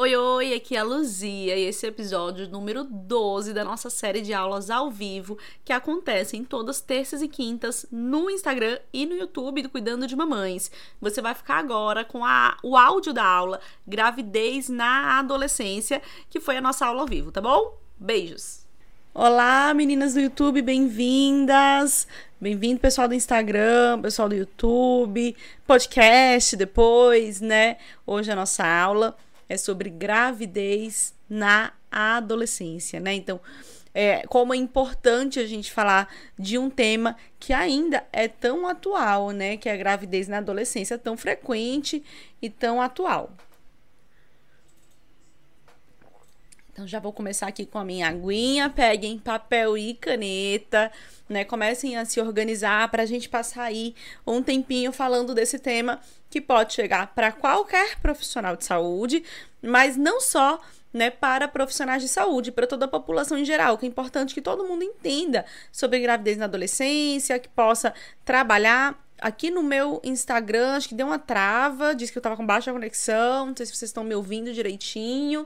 Oi, oi, aqui é a Luzia e esse é o episódio número 12 da nossa série de aulas ao vivo que acontecem todas terças e quintas no Instagram e no YouTube do Cuidando de Mamães. Você vai ficar agora com a, o áudio da aula Gravidez na Adolescência, que foi a nossa aula ao vivo, tá bom? Beijos! Olá, meninas do YouTube, bem-vindas! Bem-vindo, pessoal do Instagram, pessoal do YouTube, podcast depois, né? Hoje é a nossa aula é sobre gravidez na adolescência, né? Então, é, como é importante a gente falar de um tema que ainda é tão atual, né? Que é a gravidez na adolescência, tão frequente e tão atual. Então já vou começar aqui com a minha aguinha. Peguem papel e caneta, né? Comecem a se organizar para a gente passar aí um tempinho falando desse tema que pode chegar para qualquer profissional de saúde, mas não só né, para profissionais de saúde, para toda a população em geral, que é importante que todo mundo entenda sobre gravidez na adolescência, que possa trabalhar. Aqui no meu Instagram, acho que deu uma trava, disse que eu estava com baixa conexão, não sei se vocês estão me ouvindo direitinho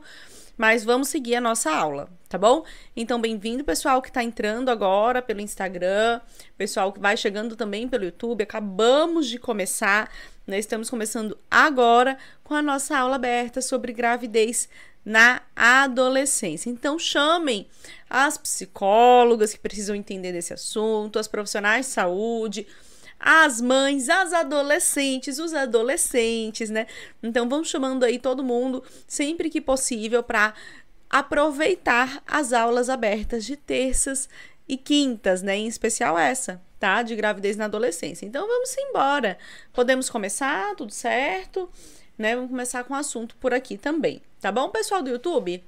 mas vamos seguir a nossa aula, tá bom? Então, bem-vindo, pessoal que está entrando agora pelo Instagram, pessoal que vai chegando também pelo YouTube. Acabamos de começar, né? Estamos começando agora com a nossa aula aberta sobre gravidez na adolescência. Então, chamem as psicólogas que precisam entender desse assunto, as profissionais de saúde as mães, as adolescentes, os adolescentes, né? Então vamos chamando aí todo mundo sempre que possível para aproveitar as aulas abertas de terças e quintas, né? Em especial essa, tá? De gravidez na adolescência. Então vamos embora. Podemos começar, tudo certo? Né? Vamos começar com o assunto por aqui também, tá bom, pessoal do YouTube?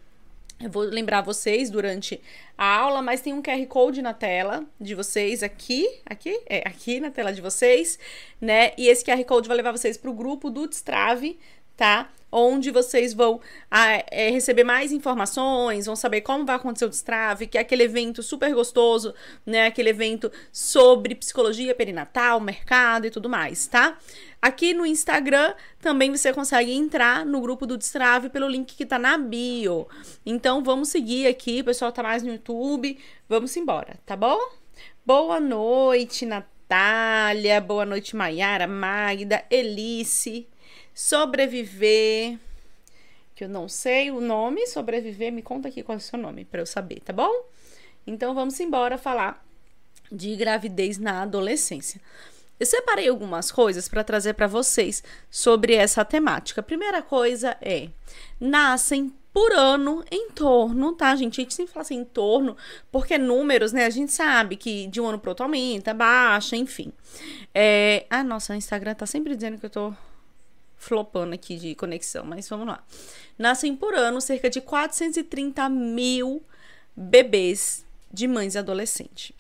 Eu vou lembrar vocês durante a aula, mas tem um QR Code na tela de vocês aqui, aqui, é aqui na tela de vocês, né? E esse QR Code vai levar vocês para o grupo do Destrave, tá? Onde vocês vão ah, é, receber mais informações, vão saber como vai acontecer o Destrave, que é aquele evento super gostoso, né? Aquele evento sobre psicologia perinatal, mercado e tudo mais, tá? Aqui no Instagram também você consegue entrar no grupo do Destrave pelo link que tá na bio. Então vamos seguir aqui, o pessoal tá mais no YouTube, vamos embora, tá bom? Boa noite, Natália, boa noite, Maiara, Magda, Elice, sobreviver, que eu não sei o nome, sobreviver, me conta aqui qual é o seu nome para eu saber, tá bom? Então vamos embora falar de gravidez na adolescência. Eu separei algumas coisas para trazer para vocês sobre essa temática. Primeira coisa é: nascem por ano em torno, tá, gente? A gente sempre fala assim em torno, porque números, né? A gente sabe que de um ano pro outro aumenta, baixa, enfim. É... Ah, nossa, o Instagram tá sempre dizendo que eu tô flopando aqui de conexão, mas vamos lá. Nascem por ano cerca de 430 mil bebês de mães adolescentes.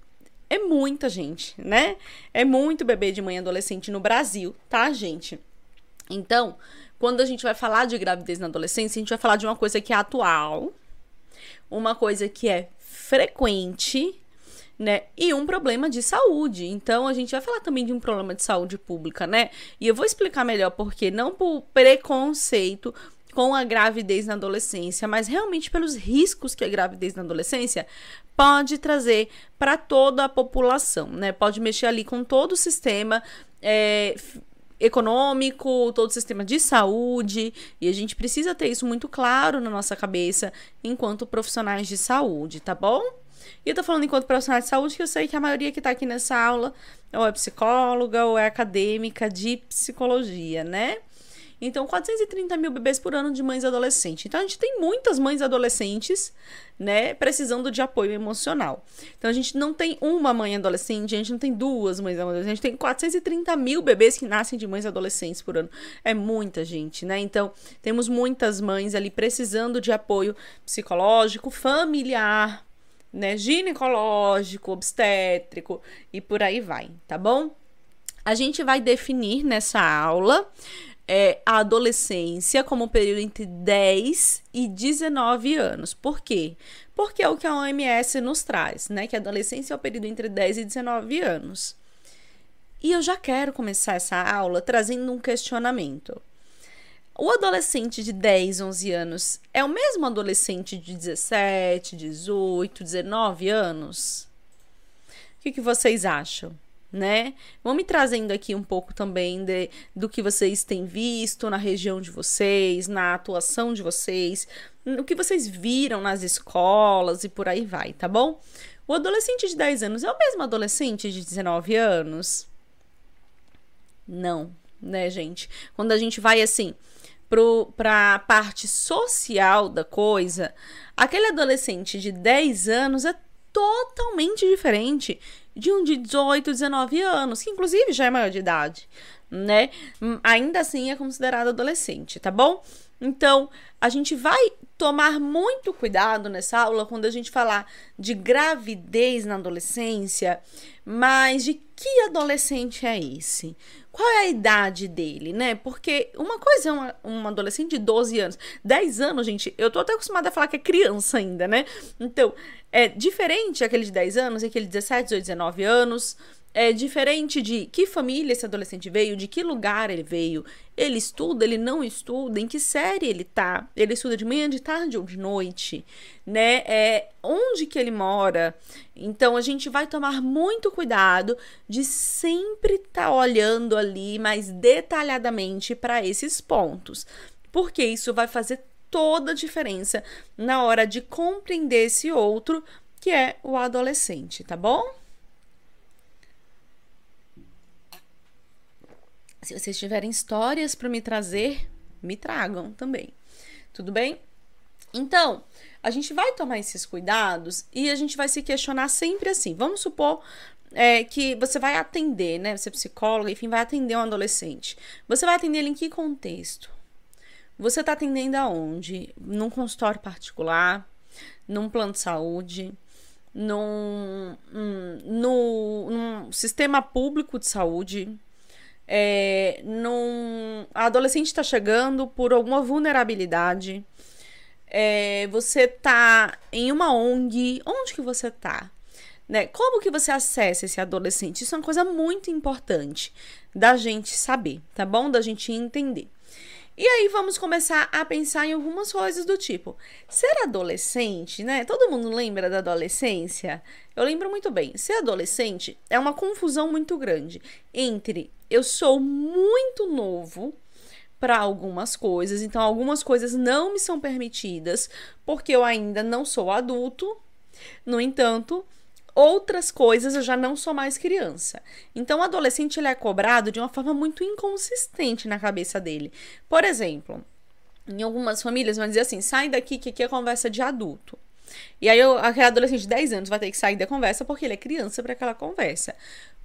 É muita gente, né? É muito bebê de mãe adolescente no Brasil, tá, gente? Então, quando a gente vai falar de gravidez na adolescência, a gente vai falar de uma coisa que é atual, uma coisa que é frequente né? E um problema de saúde. Então, a gente vai falar também de um problema de saúde pública, né? E eu vou explicar melhor porque não por preconceito com a gravidez na adolescência, mas realmente pelos riscos que a gravidez na adolescência pode trazer para toda a população, né? Pode mexer ali com todo o sistema é, econômico, todo o sistema de saúde, e a gente precisa ter isso muito claro na nossa cabeça enquanto profissionais de saúde, tá bom? E eu tô falando enquanto profissional de saúde, que eu sei que a maioria que tá aqui nessa aula ou é psicóloga ou é acadêmica de psicologia, né? Então, 430 mil bebês por ano de mães adolescentes. Então, a gente tem muitas mães adolescentes, né, precisando de apoio emocional. Então, a gente não tem uma mãe adolescente, a gente não tem duas mães adolescentes, a gente tem 430 mil bebês que nascem de mães adolescentes por ano. É muita gente, né? Então, temos muitas mães ali precisando de apoio psicológico, familiar, né, ginecológico, obstétrico e por aí vai, tá bom? A gente vai definir nessa aula é, a adolescência como um período entre 10 e 19 anos. Por quê? Porque é o que a OMS nos traz, né? Que a adolescência é o período entre 10 e 19 anos. E eu já quero começar essa aula trazendo um questionamento. O adolescente de 10, 11 anos é o mesmo adolescente de 17, 18, 19 anos? O que, que vocês acham? Né? Vão me trazendo aqui um pouco também de, do que vocês têm visto na região de vocês, na atuação de vocês, o que vocês viram nas escolas e por aí vai, tá bom? O adolescente de 10 anos é o mesmo adolescente de 19 anos? Não, né, gente? Quando a gente vai assim para a parte social da coisa, aquele adolescente de 10 anos é totalmente diferente de um de 18, 19 anos, que inclusive já é maior de idade, né? Ainda assim é considerado adolescente, tá bom? Então, a gente vai tomar muito cuidado nessa aula quando a gente falar de gravidez na adolescência, mas de que adolescente é esse? Qual é a idade dele, né? Porque uma coisa é uma adolescente de 12 anos. 10 anos, gente, eu tô até acostumada a falar que é criança ainda, né? Então, é diferente aquele de 10 anos aquele de 17, 18, 19 anos é diferente de que família esse adolescente veio, de que lugar ele veio. Ele estuda, ele não estuda, em que série ele tá? Ele estuda de manhã, de tarde ou de noite, né? É onde que ele mora. Então a gente vai tomar muito cuidado de sempre estar tá olhando ali mais detalhadamente para esses pontos, porque isso vai fazer toda a diferença na hora de compreender esse outro que é o adolescente, tá bom? Se vocês tiverem histórias para me trazer, me tragam também. Tudo bem? Então, a gente vai tomar esses cuidados e a gente vai se questionar sempre assim. Vamos supor é, que você vai atender, né? Você é psicóloga, enfim, vai atender um adolescente. Você vai atender ele em que contexto? Você está atendendo aonde? Num consultório particular? Num plano de saúde? Num, um, no, num sistema público de saúde? É, num, a adolescente está chegando por alguma vulnerabilidade, é, você tá em uma ONG, onde que você tá? Né? Como que você acessa esse adolescente? Isso é uma coisa muito importante da gente saber, tá bom? Da gente entender. E aí vamos começar a pensar em algumas coisas do tipo: ser adolescente, né? Todo mundo lembra da adolescência? Eu lembro muito bem. Ser adolescente é uma confusão muito grande entre eu sou muito novo para algumas coisas, então algumas coisas não me são permitidas porque eu ainda não sou adulto. No entanto, outras coisas eu já não sou mais criança. Então, o adolescente ele é cobrado de uma forma muito inconsistente na cabeça dele. Por exemplo, em algumas famílias vão dizer assim: sai daqui que aqui é conversa de adulto. E aí, eu, aquele adolescente de 10 anos vai ter que sair da conversa porque ele é criança para aquela conversa.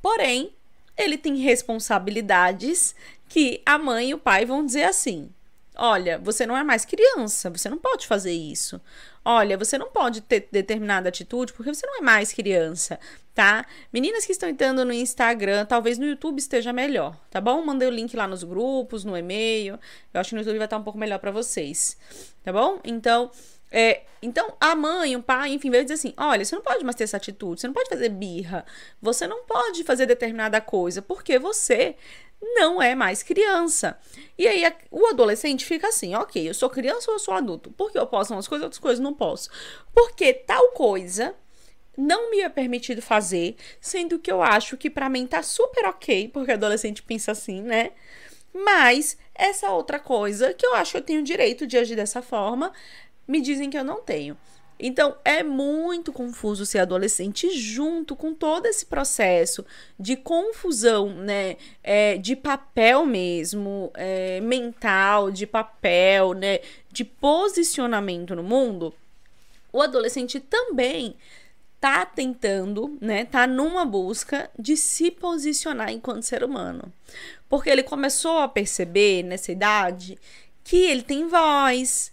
Porém, ele tem responsabilidades que a mãe e o pai vão dizer assim: olha, você não é mais criança, você não pode fazer isso. Olha, você não pode ter determinada atitude porque você não é mais criança, tá? Meninas que estão entrando no Instagram, talvez no YouTube esteja melhor, tá bom? Mandei o link lá nos grupos, no e-mail. Eu acho que no YouTube vai estar um pouco melhor para vocês, tá bom? Então, é, então, a mãe, o pai, enfim, veio dizer assim: olha, você não pode mais ter essa atitude, você não pode fazer birra, você não pode fazer determinada coisa, porque você não é mais criança. E aí a, o adolescente fica assim: ok, eu sou criança ou eu sou adulto? Porque eu posso umas coisas, outras coisas não posso. Porque tal coisa não me é permitido fazer, sendo que eu acho que para mim tá super ok, porque adolescente pensa assim, né? Mas essa outra coisa que eu acho que eu tenho direito de agir dessa forma, me dizem que eu não tenho. Então é muito confuso ser adolescente junto com todo esse processo de confusão, né? É, de papel mesmo, é, mental, de papel, né? De posicionamento no mundo. O adolescente também tá tentando, né? Tá numa busca de se posicionar enquanto ser humano. Porque ele começou a perceber nessa idade que ele tem voz,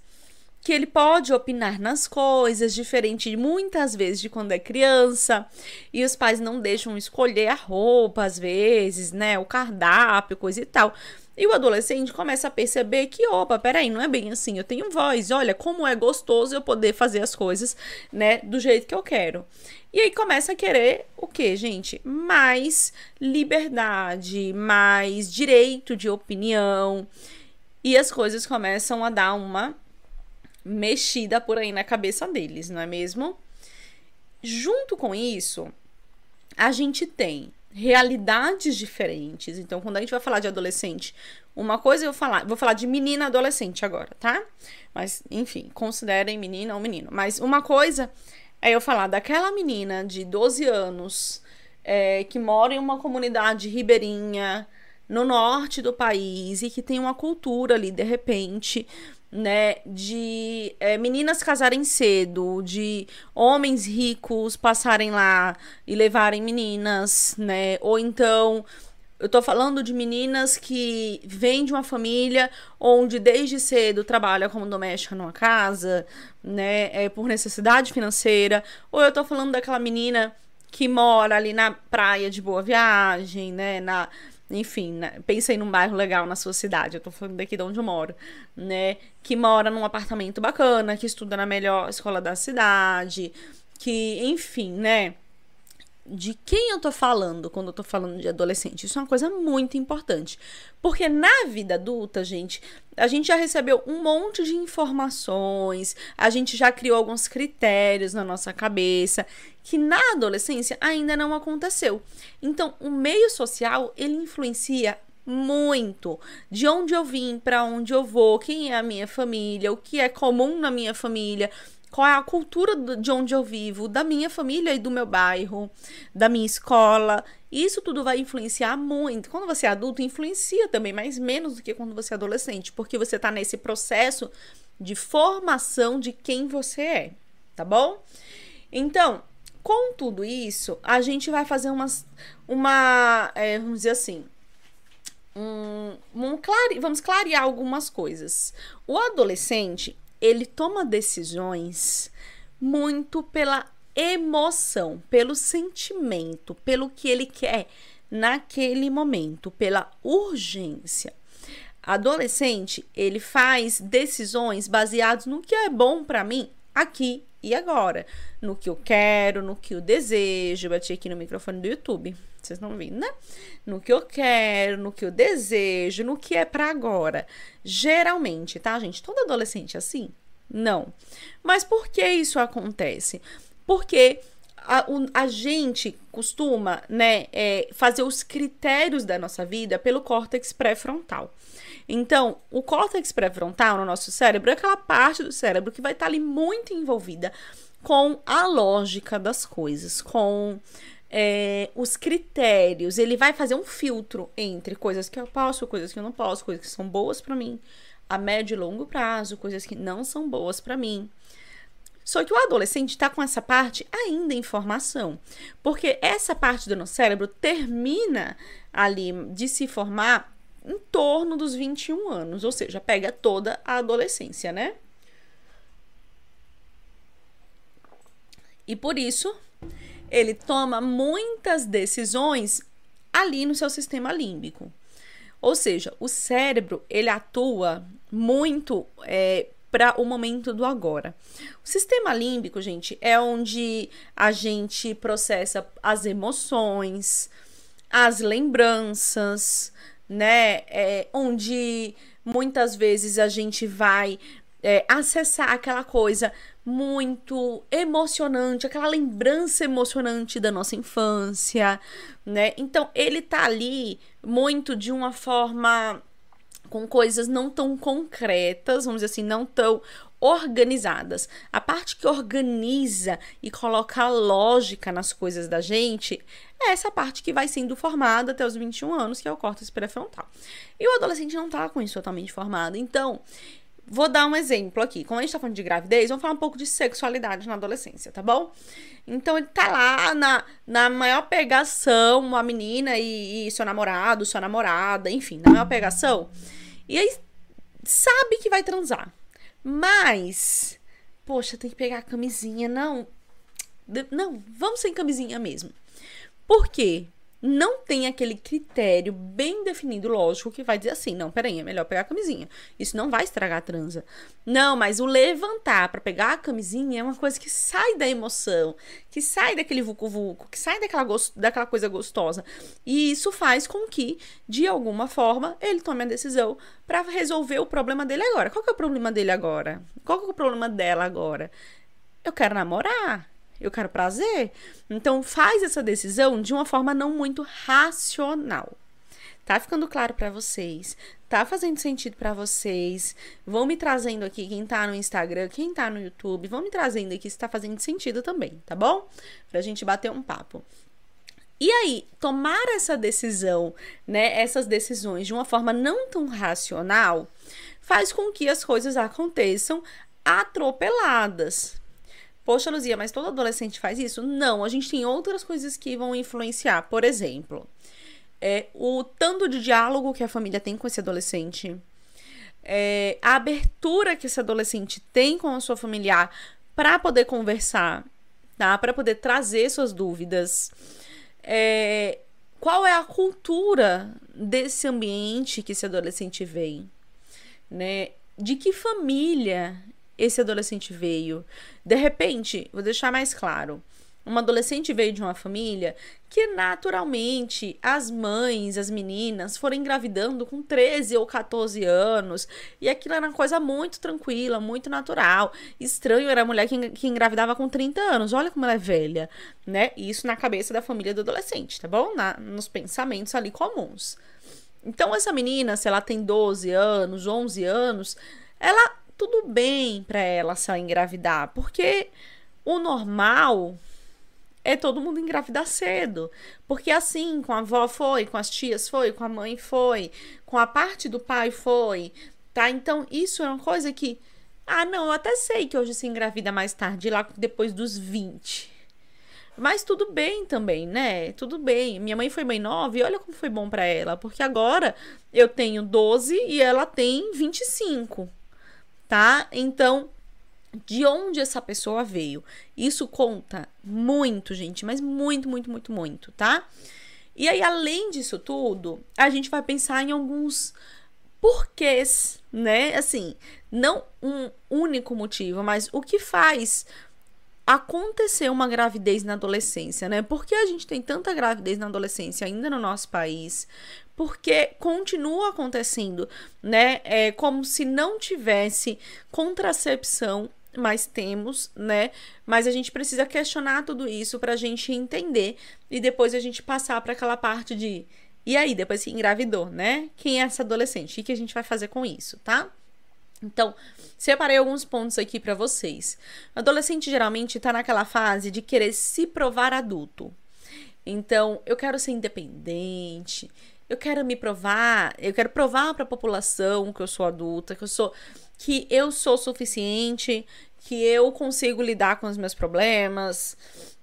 que ele pode opinar nas coisas, diferente muitas vezes de quando é criança, e os pais não deixam escolher a roupa às vezes, né, o cardápio, coisa e tal. E o adolescente começa a perceber que, opa, peraí, não é bem assim, eu tenho voz, olha como é gostoso eu poder fazer as coisas, né, do jeito que eu quero. E aí começa a querer o que, gente? Mais liberdade, mais direito de opinião. e as coisas começam a dar uma mexida por aí na cabeça deles, não é mesmo? Junto com isso, a gente tem realidades diferentes. Então, quando a gente vai falar de adolescente, uma coisa eu vou falar, vou falar de menina adolescente agora, tá? Mas, enfim, considerem menina ou menino. Mas uma coisa é eu falar daquela menina de 12 anos é, que mora em uma comunidade ribeirinha no norte do país e que tem uma cultura ali, de repente, né, de é, meninas casarem cedo, de homens ricos passarem lá e levarem meninas, né, ou então eu tô falando de meninas que vêm de uma família onde desde cedo trabalha como doméstica numa casa, né, é, por necessidade financeira, ou eu tô falando daquela menina que mora ali na praia de Boa Viagem, né, na enfim, né? pensei num bairro legal na sua cidade, eu tô falando daqui de onde eu moro, né? Que mora num apartamento bacana, que estuda na melhor escola da cidade, que, enfim, né? De quem eu tô falando quando eu tô falando de adolescente. Isso é uma coisa muito importante. Porque na vida adulta, gente, a gente já recebeu um monte de informações, a gente já criou alguns critérios na nossa cabeça que na adolescência ainda não aconteceu. Então, o meio social, ele influencia muito de onde eu vim, para onde eu vou, quem é a minha família, o que é comum na minha família, qual é a cultura de onde eu vivo, da minha família e do meu bairro, da minha escola. Isso tudo vai influenciar muito. Quando você é adulto, influencia também, mas menos do que quando você é adolescente, porque você está nesse processo de formação de quem você é, tá bom? Então, com tudo isso, a gente vai fazer umas, uma, é, vamos dizer assim, um, um clare, vamos clarear algumas coisas. O adolescente, ele toma decisões muito pela emoção, pelo sentimento, pelo que ele quer naquele momento, pela urgência. Adolescente, ele faz decisões baseadas no que é bom para mim aqui e agora, no que eu quero, no que eu desejo. Eu bati aqui no microfone do YouTube, vocês não viram, né? No que eu quero, no que eu desejo, no que é para agora. Geralmente, tá, gente? Todo adolescente é assim? Não. Mas por que isso acontece? Porque a, a gente costuma né, é, fazer os critérios da nossa vida pelo córtex pré-frontal. Então, o córtex pré-frontal no nosso cérebro é aquela parte do cérebro que vai estar ali muito envolvida com a lógica das coisas, com é, os critérios. Ele vai fazer um filtro entre coisas que eu posso, coisas que eu não posso, coisas que são boas para mim, a médio e longo prazo, coisas que não são boas para mim. Só que o adolescente está com essa parte ainda em formação, porque essa parte do nosso cérebro termina ali de se formar em torno dos 21 anos, ou seja, pega toda a adolescência, né? E por isso, ele toma muitas decisões ali no seu sistema límbico. Ou seja, o cérebro ele atua muito é, para o momento do agora. O sistema límbico, gente, é onde a gente processa as emoções, as lembranças, né? É, onde muitas vezes a gente vai é, acessar aquela coisa muito emocionante, aquela lembrança emocionante da nossa infância, né? Então ele tá ali muito de uma forma com coisas não tão concretas, vamos dizer assim, não tão organizadas. A parte que organiza e coloca lógica nas coisas da gente é essa parte que vai sendo formada até os 21 anos, que é o córtex pré-frontal. E o adolescente não tá com isso totalmente formado. Então, vou dar um exemplo aqui. Como a gente tá falando de gravidez, vamos falar um pouco de sexualidade na adolescência, tá bom? Então, ele tá lá na, na maior pegação, uma menina e, e seu namorado, sua namorada, enfim, na maior pegação. E aí, sabe que vai transar. Mas, poxa, tem que pegar a camisinha. Não, não, vamos sem camisinha mesmo. Por quê? Não tem aquele critério bem definido, lógico, que vai dizer assim: não, peraí, é melhor pegar a camisinha. Isso não vai estragar a transa. Não, mas o levantar para pegar a camisinha é uma coisa que sai da emoção, que sai daquele vucu-vucu, que sai daquela, daquela coisa gostosa. E isso faz com que, de alguma forma, ele tome a decisão para resolver o problema dele agora. Qual que é o problema dele agora? Qual que é o problema dela agora? Eu quero namorar eu quero prazer. Então faz essa decisão de uma forma não muito racional. Tá ficando claro para vocês? Tá fazendo sentido para vocês? Vão me trazendo aqui quem tá no Instagram, quem tá no YouTube, vão me trazendo aqui se tá fazendo sentido também, tá bom? Pra gente bater um papo. E aí, tomar essa decisão, né, essas decisões de uma forma não tão racional, faz com que as coisas aconteçam atropeladas, Poxa, Luzia, mas todo adolescente faz isso? Não, a gente tem outras coisas que vão influenciar. Por exemplo, é, o tanto de diálogo que a família tem com esse adolescente, é, a abertura que esse adolescente tem com a sua familiar para poder conversar, tá? Para poder trazer suas dúvidas. É, qual é a cultura desse ambiente que esse adolescente vem, né? De que família esse adolescente veio. De repente, vou deixar mais claro. Uma adolescente veio de uma família que naturalmente as mães, as meninas, foram engravidando com 13 ou 14 anos. E aquilo era uma coisa muito tranquila, muito natural. Estranho era a mulher que, engravidava com 30 anos. Olha como ela é velha, né? Isso na cabeça da família do adolescente, tá bom? Na, nos pensamentos ali comuns. Então, essa menina, se ela tem 12 anos, 11 anos, ela tudo bem para ela se ela engravidar, porque o normal é todo mundo engravidar cedo. Porque assim, com a avó foi, com as tias foi, com a mãe foi, com a parte do pai foi, tá? Então, isso é uma coisa que. Ah, não, eu até sei que hoje se engravida mais tarde, lá depois dos 20. Mas tudo bem também, né? Tudo bem. Minha mãe foi mãe nova e olha como foi bom para ela. Porque agora eu tenho 12 e ela tem 25 tá? Então, de onde essa pessoa veio? Isso conta muito, gente, mas muito, muito, muito, muito, tá? E aí, além disso tudo, a gente vai pensar em alguns porquês, né? Assim, não um único motivo, mas o que faz acontecer uma gravidez na adolescência, né? Por que a gente tem tanta gravidez na adolescência ainda no nosso país? porque continua acontecendo, né? É como se não tivesse contracepção, mas temos, né? Mas a gente precisa questionar tudo isso para a gente entender e depois a gente passar para aquela parte de e aí, depois que engravidou, né? Quem é essa adolescente? O que a gente vai fazer com isso, tá? Então, separei alguns pontos aqui para vocês. O adolescente geralmente está naquela fase de querer se provar adulto. Então, eu quero ser independente, eu quero me provar, eu quero provar para a população que eu sou adulta, que eu sou que eu sou suficiente, que eu consigo lidar com os meus problemas,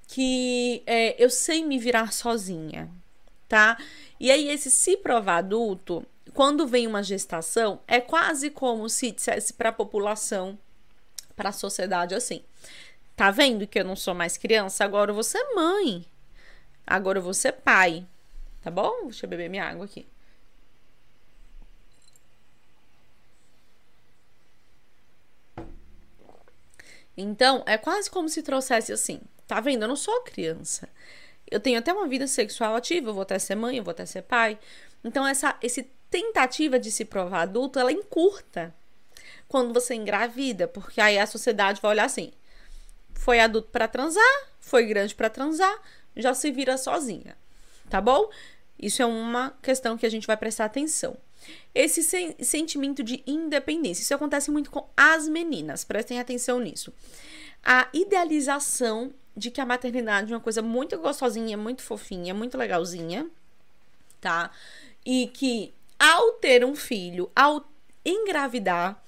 que é, eu sei me virar sozinha, tá? E aí esse se provar adulto, quando vem uma gestação, é quase como se dissesse para a população, para a sociedade assim: tá vendo que eu não sou mais criança? Agora eu vou ser mãe. Agora eu vou ser pai. Tá bom? Deixa eu beber minha água aqui. Então, é quase como se trouxesse assim: tá vendo? Eu não sou criança. Eu tenho até uma vida sexual ativa, eu vou até ser mãe, eu vou até ser pai. Então, essa esse tentativa de se provar adulto, ela encurta quando você engravida, porque aí a sociedade vai olhar assim: foi adulto para transar, foi grande para transar, já se vira sozinha. Tá bom? Isso é uma questão que a gente vai prestar atenção. Esse sen sentimento de independência, isso acontece muito com as meninas, prestem atenção nisso. A idealização de que a maternidade é uma coisa muito gostosinha, muito fofinha, muito legalzinha, tá? E que ao ter um filho, ao engravidar,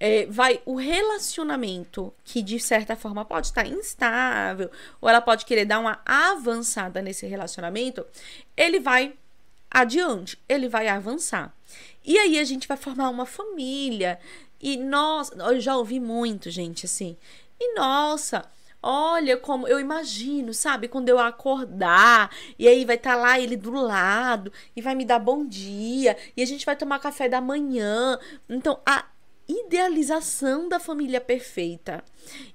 é, vai o relacionamento que de certa forma pode estar instável ou ela pode querer dar uma avançada nesse relacionamento, ele vai adiante, ele vai avançar. E aí a gente vai formar uma família. E nós, eu já ouvi muito, gente, assim. E nossa, Olha como eu imagino, sabe? Quando eu acordar, e aí vai estar tá lá ele do lado, e vai me dar bom dia, e a gente vai tomar café da manhã. Então, a idealização da família perfeita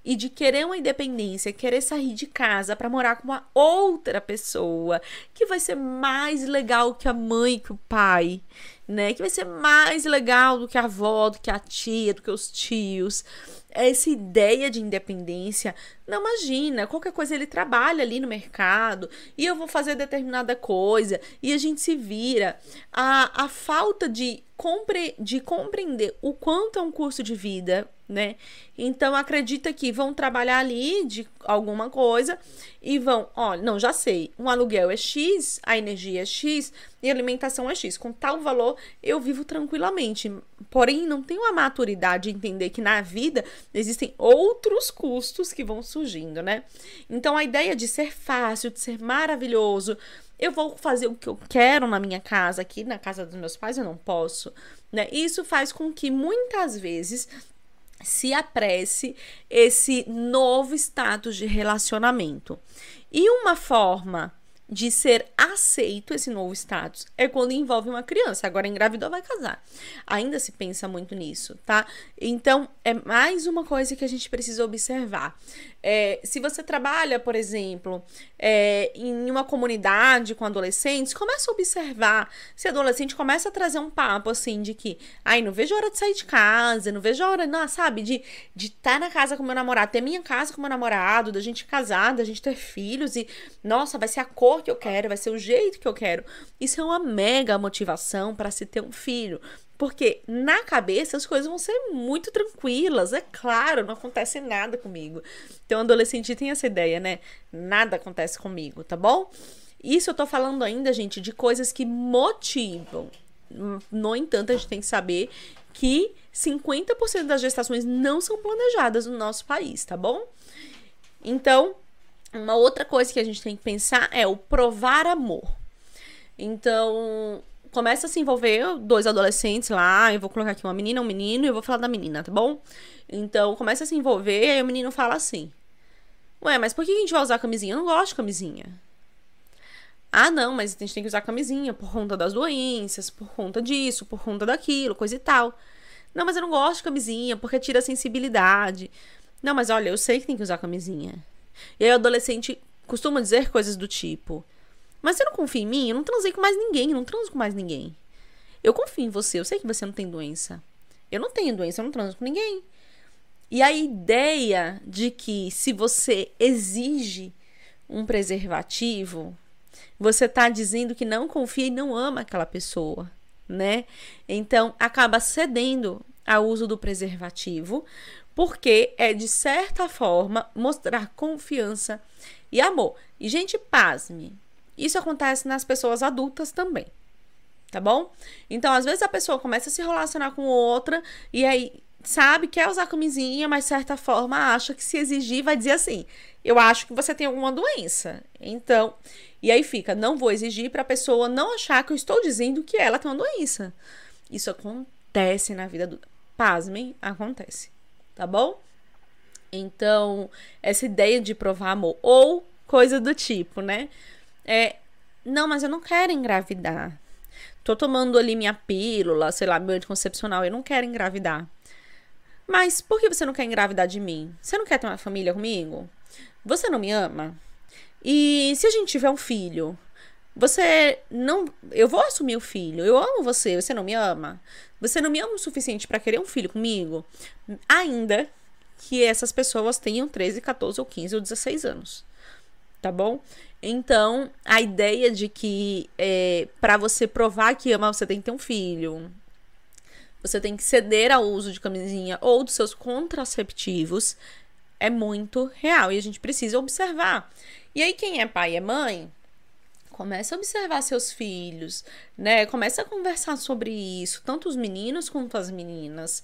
e de querer uma independência, querer sair de casa para morar com uma outra pessoa que vai ser mais legal que a mãe, que o pai, né? Que vai ser mais legal do que a avó, do que a tia, do que os tios essa ideia de independência. Não imagina, qualquer coisa ele trabalha ali no mercado e eu vou fazer determinada coisa e a gente se vira. A, a falta de, compre, de compreender o quanto é um curso de vida né? Então acredita que vão trabalhar ali de alguma coisa e vão, ó, não, já sei, um aluguel é X, a energia é X e a alimentação é X. Com tal valor eu vivo tranquilamente. Porém, não tenho a maturidade de entender que na vida existem outros custos que vão surgindo, né? Então a ideia de ser fácil, de ser maravilhoso, eu vou fazer o que eu quero na minha casa, aqui na casa dos meus pais eu não posso, né? Isso faz com que muitas vezes se apresse esse novo status de relacionamento. E uma forma de ser aceito esse novo status é quando envolve uma criança. Agora engravidou, vai casar. Ainda se pensa muito nisso, tá? Então, é mais uma coisa que a gente precisa observar. É, se você trabalha, por exemplo, é, em uma comunidade com adolescentes, começa a observar se adolescente começa a trazer um papo assim de que, ai, não vejo a hora de sair de casa, não vejo a hora, não, sabe, de estar tá na casa com meu namorado, ter minha casa com meu namorado, da gente casar, da gente ter filhos e, nossa, vai ser a cor que eu quero, vai ser o jeito que eu quero. Isso é uma mega motivação para se ter um filho. Porque na cabeça as coisas vão ser muito tranquilas, é claro, não acontece nada comigo. Então, adolescente tem essa ideia, né? Nada acontece comigo, tá bom? Isso eu tô falando ainda, gente, de coisas que motivam. No entanto, a gente tem que saber que 50% das gestações não são planejadas no nosso país, tá bom? Então, uma outra coisa que a gente tem que pensar é o provar amor. Então, começa a se envolver dois adolescentes lá, eu vou colocar aqui uma menina, um menino, e eu vou falar da menina, tá bom? Então, começa a se envolver, aí o menino fala assim: Ué, mas por que a gente vai usar camisinha? Eu não gosto de camisinha. Ah, não, mas a gente tem que usar camisinha por conta das doenças, por conta disso, por conta daquilo, coisa e tal. Não, mas eu não gosto de camisinha porque tira a sensibilidade. Não, mas olha, eu sei que tem que usar camisinha. E aí o adolescente costuma dizer coisas do tipo: mas você não confia em mim? Eu não transei com mais ninguém, eu não transo com mais ninguém. Eu confio em você, eu sei que você não tem doença. Eu não tenho doença, eu não transo com ninguém. E a ideia de que se você exige um preservativo, você está dizendo que não confia e não ama aquela pessoa, né? Então acaba cedendo ao uso do preservativo, porque é de certa forma mostrar confiança e amor. E gente, pasme, isso acontece nas pessoas adultas também. Tá bom? Então, às vezes a pessoa começa a se relacionar com outra e aí sabe quer usar camisinha, mas de certa forma acha que se exigir vai dizer assim: "Eu acho que você tem alguma doença". Então, e aí fica, não vou exigir para a pessoa não achar que eu estou dizendo que ela tem uma doença. Isso acontece na vida adulta. Pasmem, acontece. Tá bom? Então, essa ideia de provar amor ou coisa do tipo, né? É, não, mas eu não quero engravidar. Tô tomando ali minha pílula, sei lá, meu anticoncepcional, eu não quero engravidar. Mas por que você não quer engravidar de mim? Você não quer ter uma família comigo? Você não me ama? E se a gente tiver um filho, você não. Eu vou assumir o filho. Eu amo você. Você não me ama? Você não me ama o suficiente para querer um filho comigo? Ainda que essas pessoas tenham 13, 14 ou 15 ou 16 anos. Tá bom? Então, a ideia de que é, para você provar que ama, você tem que ter um filho. Você tem que ceder ao uso de camisinha ou dos seus contraceptivos é muito real e a gente precisa observar. E aí, quem é pai e é mãe, começa a observar seus filhos, né? Começa a conversar sobre isso, tanto os meninos quanto as meninas.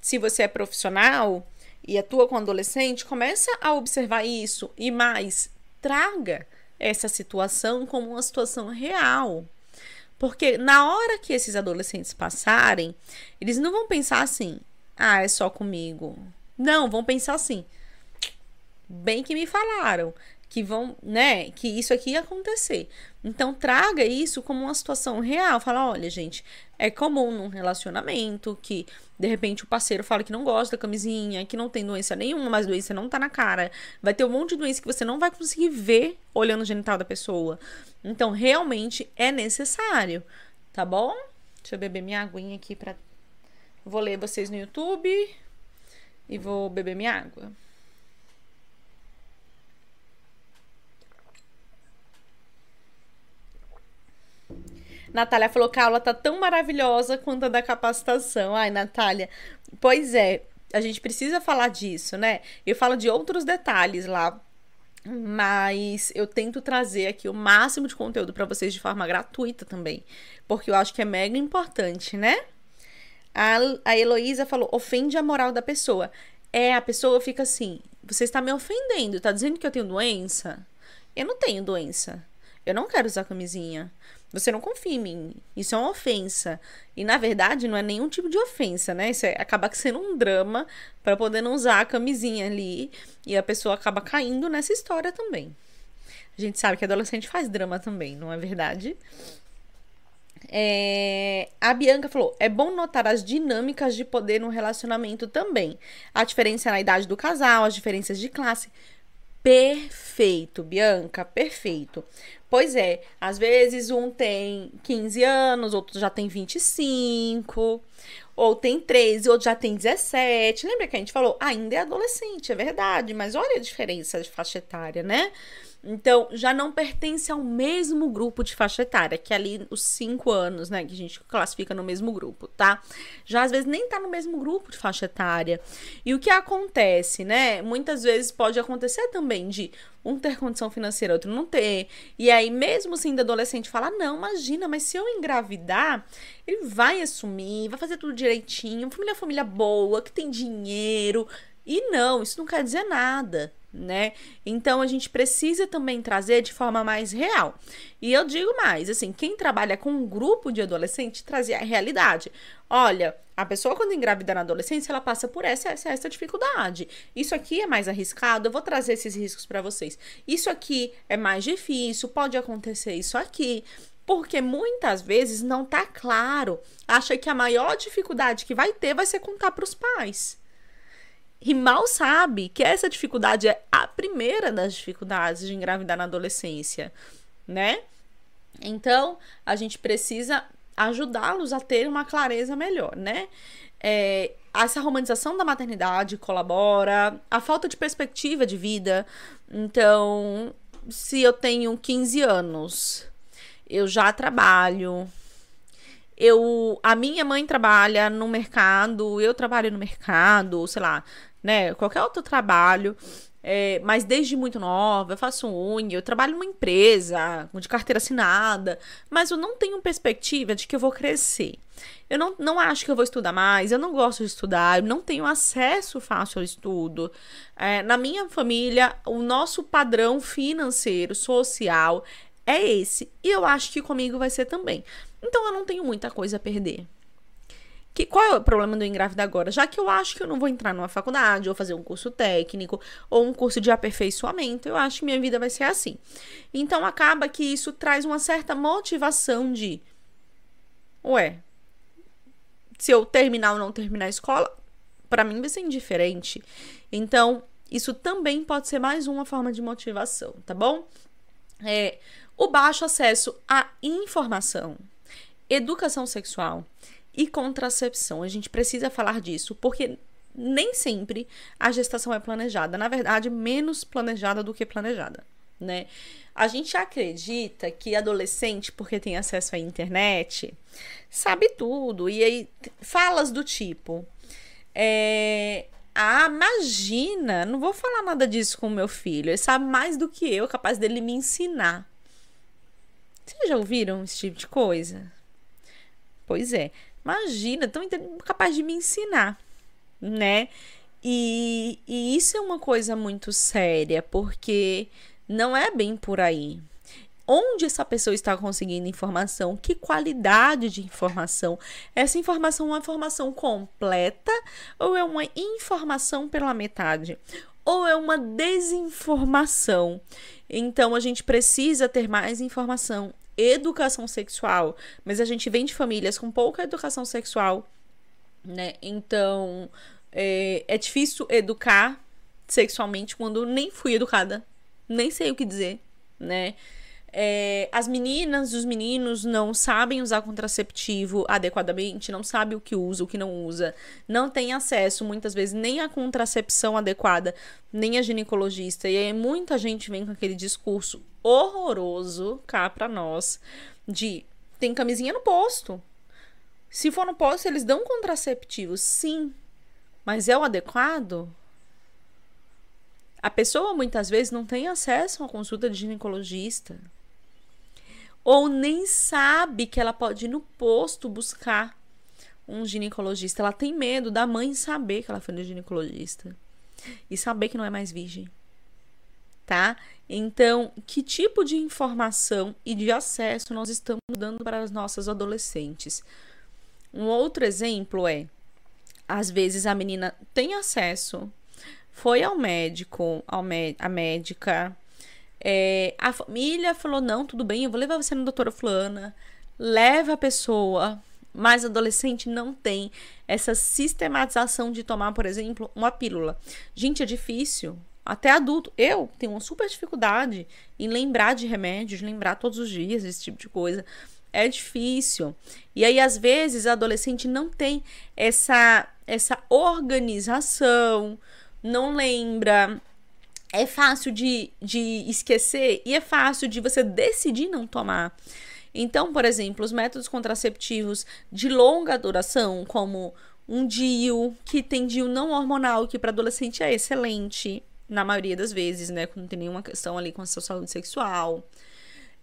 Se você é profissional e atua com adolescente, começa a observar isso e mais traga essa situação como uma situação real. Porque na hora que esses adolescentes passarem, eles não vão pensar assim: ah, é só comigo. Não, vão pensar assim: bem que me falaram que vão, né, que isso aqui ia acontecer. Então traga isso como uma situação real. Fala, olha, gente, é comum num relacionamento que de repente o parceiro fala que não gosta da camisinha, que não tem doença nenhuma, mas doença não tá na cara. Vai ter um monte de doença que você não vai conseguir ver olhando o genital da pessoa. Então, realmente é necessário, tá bom? Deixa eu beber minha aguinha aqui para Vou ler vocês no YouTube e vou beber minha água. Natália falou que a aula tá tão maravilhosa quanto a da capacitação. Ai, Natália, pois é, a gente precisa falar disso, né? Eu falo de outros detalhes lá, mas eu tento trazer aqui o máximo de conteúdo para vocês de forma gratuita também, porque eu acho que é mega importante, né? A, a Heloísa falou: ofende a moral da pessoa. É, a pessoa fica assim: você está me ofendendo, tá dizendo que eu tenho doença? Eu não tenho doença. Eu não quero usar camisinha. Você não confia em mim. Isso é uma ofensa. E na verdade não é nenhum tipo de ofensa, né? Isso é, acaba sendo um drama para poder não usar a camisinha ali. E a pessoa acaba caindo nessa história também. A gente sabe que adolescente faz drama também, não é verdade? É... A Bianca falou: é bom notar as dinâmicas de poder no relacionamento também. A diferença na idade do casal, as diferenças de classe. Perfeito, Bianca, perfeito. Pois é, às vezes um tem 15 anos, outro já tem 25, ou tem 13, outro já tem 17. Lembra que a gente falou? Ainda é adolescente, é verdade, mas olha a diferença de faixa etária, né? Então, já não pertence ao mesmo grupo de faixa etária, que é ali os 5 anos, né, que a gente classifica no mesmo grupo, tá? Já às vezes nem tá no mesmo grupo de faixa etária. E o que acontece, né? Muitas vezes pode acontecer também de um ter condição financeira, outro não ter. E aí, mesmo sendo adolescente, falar: não, imagina, mas se eu engravidar, ele vai assumir, vai fazer tudo direitinho, família família boa, que tem dinheiro. E não, isso não quer dizer nada, né? Então a gente precisa também trazer de forma mais real. E eu digo mais, assim, quem trabalha com um grupo de adolescentes trazer a realidade. Olha, a pessoa quando engravida na adolescência, ela passa por essa, essa, essa dificuldade. Isso aqui é mais arriscado, eu vou trazer esses riscos para vocês. Isso aqui é mais difícil, pode acontecer isso aqui. Porque muitas vezes não tá claro. Acha que a maior dificuldade que vai ter vai ser contar para os pais e mal sabe que essa dificuldade é a primeira das dificuldades de engravidar na adolescência, né? Então, a gente precisa ajudá-los a ter uma clareza melhor, né? É, essa romantização da maternidade colabora, a falta de perspectiva de vida. Então, se eu tenho 15 anos, eu já trabalho, eu a minha mãe trabalha no mercado, eu trabalho no mercado, sei lá, né, qualquer outro trabalho, é, mas desde muito nova, eu faço unha, eu trabalho numa empresa de carteira assinada, mas eu não tenho perspectiva de que eu vou crescer. Eu não, não acho que eu vou estudar mais, eu não gosto de estudar, eu não tenho acesso fácil ao estudo. É, na minha família, o nosso padrão financeiro, social, é esse. E eu acho que comigo vai ser também. Então eu não tenho muita coisa a perder. Que, qual é o problema do engravidar agora? Já que eu acho que eu não vou entrar numa faculdade, ou fazer um curso técnico, ou um curso de aperfeiçoamento, eu acho que minha vida vai ser assim. Então acaba que isso traz uma certa motivação de. Ué, se eu terminar ou não terminar a escola, para mim vai ser indiferente. Então, isso também pode ser mais uma forma de motivação, tá bom? É, o baixo acesso à informação educação sexual e contracepção. A gente precisa falar disso, porque nem sempre a gestação é planejada. Na verdade, menos planejada do que planejada, né? A gente acredita que adolescente, porque tem acesso à internet, sabe tudo. E aí, falas do tipo. É, ah, imagina, não vou falar nada disso com meu filho. Ele sabe mais do que eu, capaz dele me ensinar. Vocês já ouviram esse tipo de coisa? Pois é. Imagina, tão capaz de me ensinar, né? E, e isso é uma coisa muito séria, porque não é bem por aí. Onde essa pessoa está conseguindo informação? Que qualidade de informação? Essa informação é uma informação completa ou é uma informação pela metade? ou é uma desinformação? Então a gente precisa ter mais informação, educação sexual, mas a gente vem de famílias com pouca educação sexual, né? Então é, é difícil educar sexualmente quando nem fui educada, nem sei o que dizer, né? É, as meninas e os meninos não sabem usar contraceptivo adequadamente, não sabem o que usa, o que não usa, não tem acesso muitas vezes nem à contracepção adequada, nem a ginecologista. E aí muita gente vem com aquele discurso horroroso cá pra nós de tem camisinha no posto. Se for no posto, eles dão contraceptivo, sim. Mas é o adequado? A pessoa muitas vezes não tem acesso a uma consulta de ginecologista. Ou nem sabe que ela pode ir no posto buscar um ginecologista. Ela tem medo da mãe saber que ela foi no ginecologista e saber que não é mais virgem. Tá? Então, que tipo de informação e de acesso nós estamos dando para as nossas adolescentes? Um outro exemplo é: às vezes a menina tem acesso foi ao médico, ao a médica. É, a família falou: não, tudo bem, eu vou levar você na doutora Fulana. Leva a pessoa, mas adolescente não tem essa sistematização de tomar, por exemplo, uma pílula. Gente, é difícil. Até adulto. Eu tenho uma super dificuldade em lembrar de remédios, lembrar todos os dias esse tipo de coisa. É difícil. E aí, às vezes, a adolescente não tem essa, essa organização, não lembra. É fácil de, de esquecer e é fácil de você decidir não tomar. Então, por exemplo, os métodos contraceptivos de longa duração, como um DIU, que tem DIU não hormonal, que para adolescente é excelente, na maioria das vezes, né? Quando não tem nenhuma questão ali com a sua saúde sexual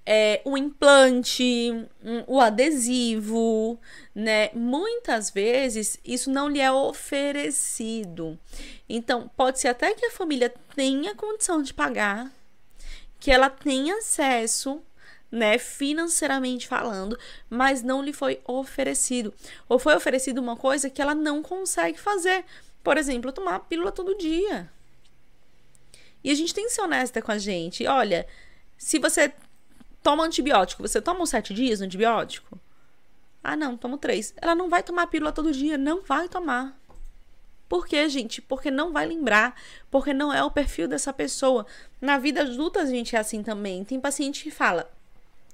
é, o implante, o adesivo, né? Muitas vezes isso não lhe é oferecido. Então, pode ser até que a família tenha condição de pagar, que ela tenha acesso, né, financeiramente falando, mas não lhe foi oferecido. Ou foi oferecido uma coisa que ela não consegue fazer. Por exemplo, tomar pílula todo dia. E a gente tem que ser honesta com a gente. Olha, se você toma antibiótico. Você toma uns sete dias no antibiótico? Ah, não, tomo três. Ela não vai tomar pílula todo dia. Não vai tomar. Por quê, gente? Porque não vai lembrar. Porque não é o perfil dessa pessoa. Na vida adulta, a gente é assim também. Tem paciente que fala.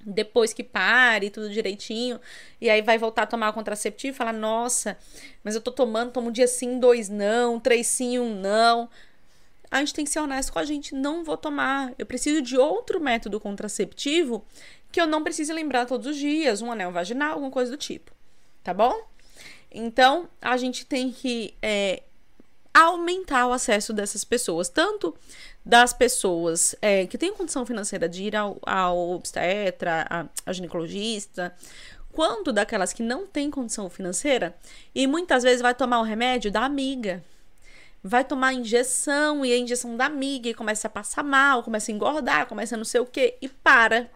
Depois que pare, tudo direitinho, e aí vai voltar a tomar o contraceptivo e fala: Nossa, mas eu tô tomando, tomo um dia sim, dois não, três sim, um não a gente tem que ser honesto com a gente. Não vou tomar. Eu preciso de outro método contraceptivo que eu não precise lembrar todos os dias, um anel vaginal, alguma coisa do tipo. Tá bom? Então, a gente tem que é, aumentar o acesso dessas pessoas, tanto das pessoas é, que têm condição financeira de ir ao, ao obstetra, a, a ginecologista, quanto daquelas que não têm condição financeira e muitas vezes vai tomar o remédio da amiga vai tomar injeção e a injeção da amiga e começa a passar mal, começa a engordar, começa a não sei o que e para.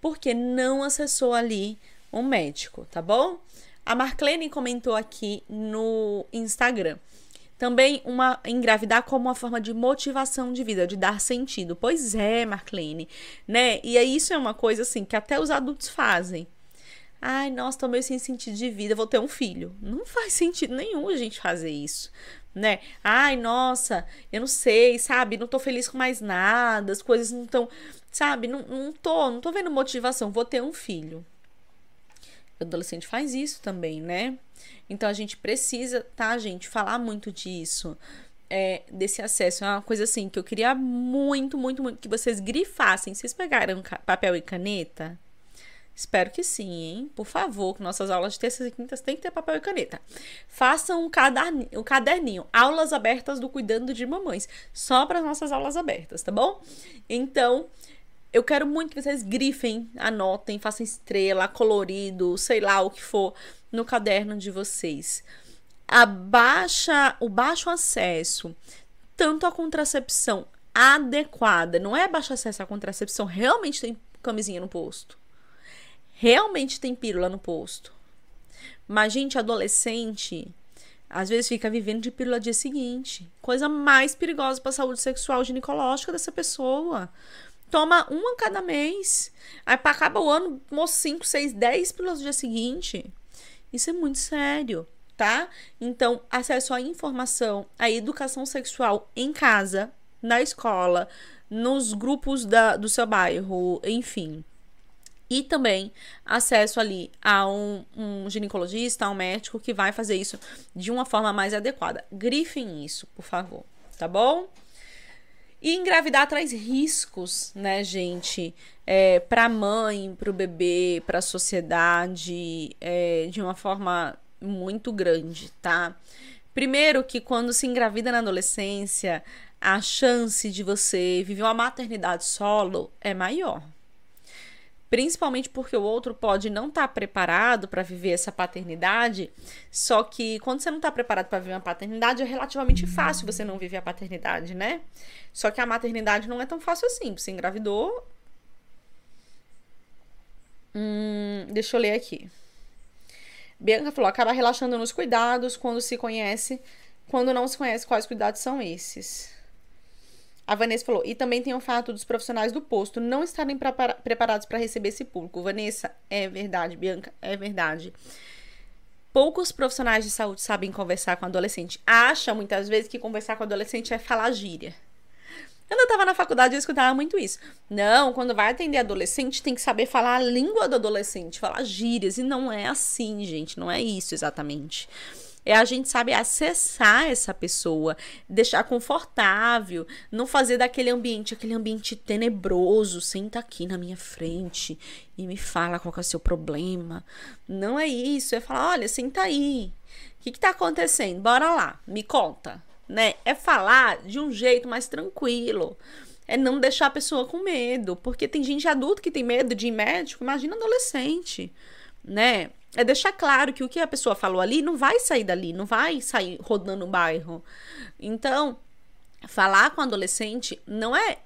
Porque não acessou ali um médico, tá bom? A Marclene comentou aqui no Instagram. Também uma engravidar como uma forma de motivação de vida, de dar sentido. Pois é, Marclene, né? E aí isso é uma coisa assim que até os adultos fazem. Ai, nossa, tô meio sem sentido de vida, vou ter um filho. Não faz sentido nenhum a gente fazer isso né? Ai, nossa, eu não sei, sabe? Não tô feliz com mais nada, as coisas não estão, sabe? Não, não tô, não tô vendo motivação, vou ter um filho. O adolescente faz isso também, né? Então a gente precisa, tá, gente, falar muito disso. É, desse acesso. É uma coisa assim que eu queria muito, muito, muito que vocês grifassem. Vocês pegaram papel e caneta? Espero que sim, hein? Por favor, que nossas aulas de terças e quintas tem que ter papel e caneta. Façam um caderninho, um caderninho aulas abertas do Cuidando de Mamães, só para nossas aulas abertas, tá bom? Então, eu quero muito que vocês grifem, anotem, façam estrela, colorido, sei lá o que for, no caderno de vocês. A baixa, o baixo acesso, tanto a contracepção adequada, não é baixo acesso à contracepção, realmente tem camisinha no posto realmente tem pílula no posto. Mas, gente, adolescente, Às vezes fica vivendo de pílula dia seguinte. Coisa mais perigosa para a saúde sexual ginecológica dessa pessoa. Toma uma cada mês. Aí acaba o ano, moço, 5, 6, 10 pílulas no dia seguinte. Isso é muito sério, tá? Então, acesso à informação, à educação sexual em casa, na escola, nos grupos da, do seu bairro, enfim. E também acesso ali a um, um ginecologista, a um médico que vai fazer isso de uma forma mais adequada. Grifem isso, por favor, tá bom? E engravidar traz riscos, né, gente? É, para a mãe, para o bebê, para a sociedade, é, de uma forma muito grande, tá? Primeiro que quando se engravida na adolescência, a chance de você viver uma maternidade solo é maior. Principalmente porque o outro pode não estar tá preparado para viver essa paternidade, só que quando você não está preparado para viver uma paternidade, é relativamente fácil você não viver a paternidade, né? Só que a maternidade não é tão fácil assim. Você engravidou. Hum, deixa eu ler aqui. Bianca falou: acaba relaxando nos cuidados quando se conhece. Quando não se conhece, quais cuidados são esses? A Vanessa falou, e também tem o fato dos profissionais do posto não estarem preparados para receber esse público. Vanessa, é verdade, Bianca, é verdade. Poucos profissionais de saúde sabem conversar com adolescente. Acha muitas vezes que conversar com adolescente é falar gíria. Quando eu tava na faculdade, eu escutava muito isso. Não, quando vai atender adolescente, tem que saber falar a língua do adolescente, falar gírias. E não é assim, gente. Não é isso exatamente é a gente sabe acessar essa pessoa, deixar confortável, não fazer daquele ambiente aquele ambiente tenebroso, senta aqui na minha frente e me fala qual é o seu problema. Não é isso, é falar, olha, senta aí. O que está acontecendo? Bora lá, me conta, né? É falar de um jeito mais tranquilo. É não deixar a pessoa com medo, porque tem gente adulta que tem medo de ir médico, imagina adolescente, né? É deixar claro que o que a pessoa falou ali não vai sair dali, não vai sair rodando o bairro. Então, falar com adolescente não é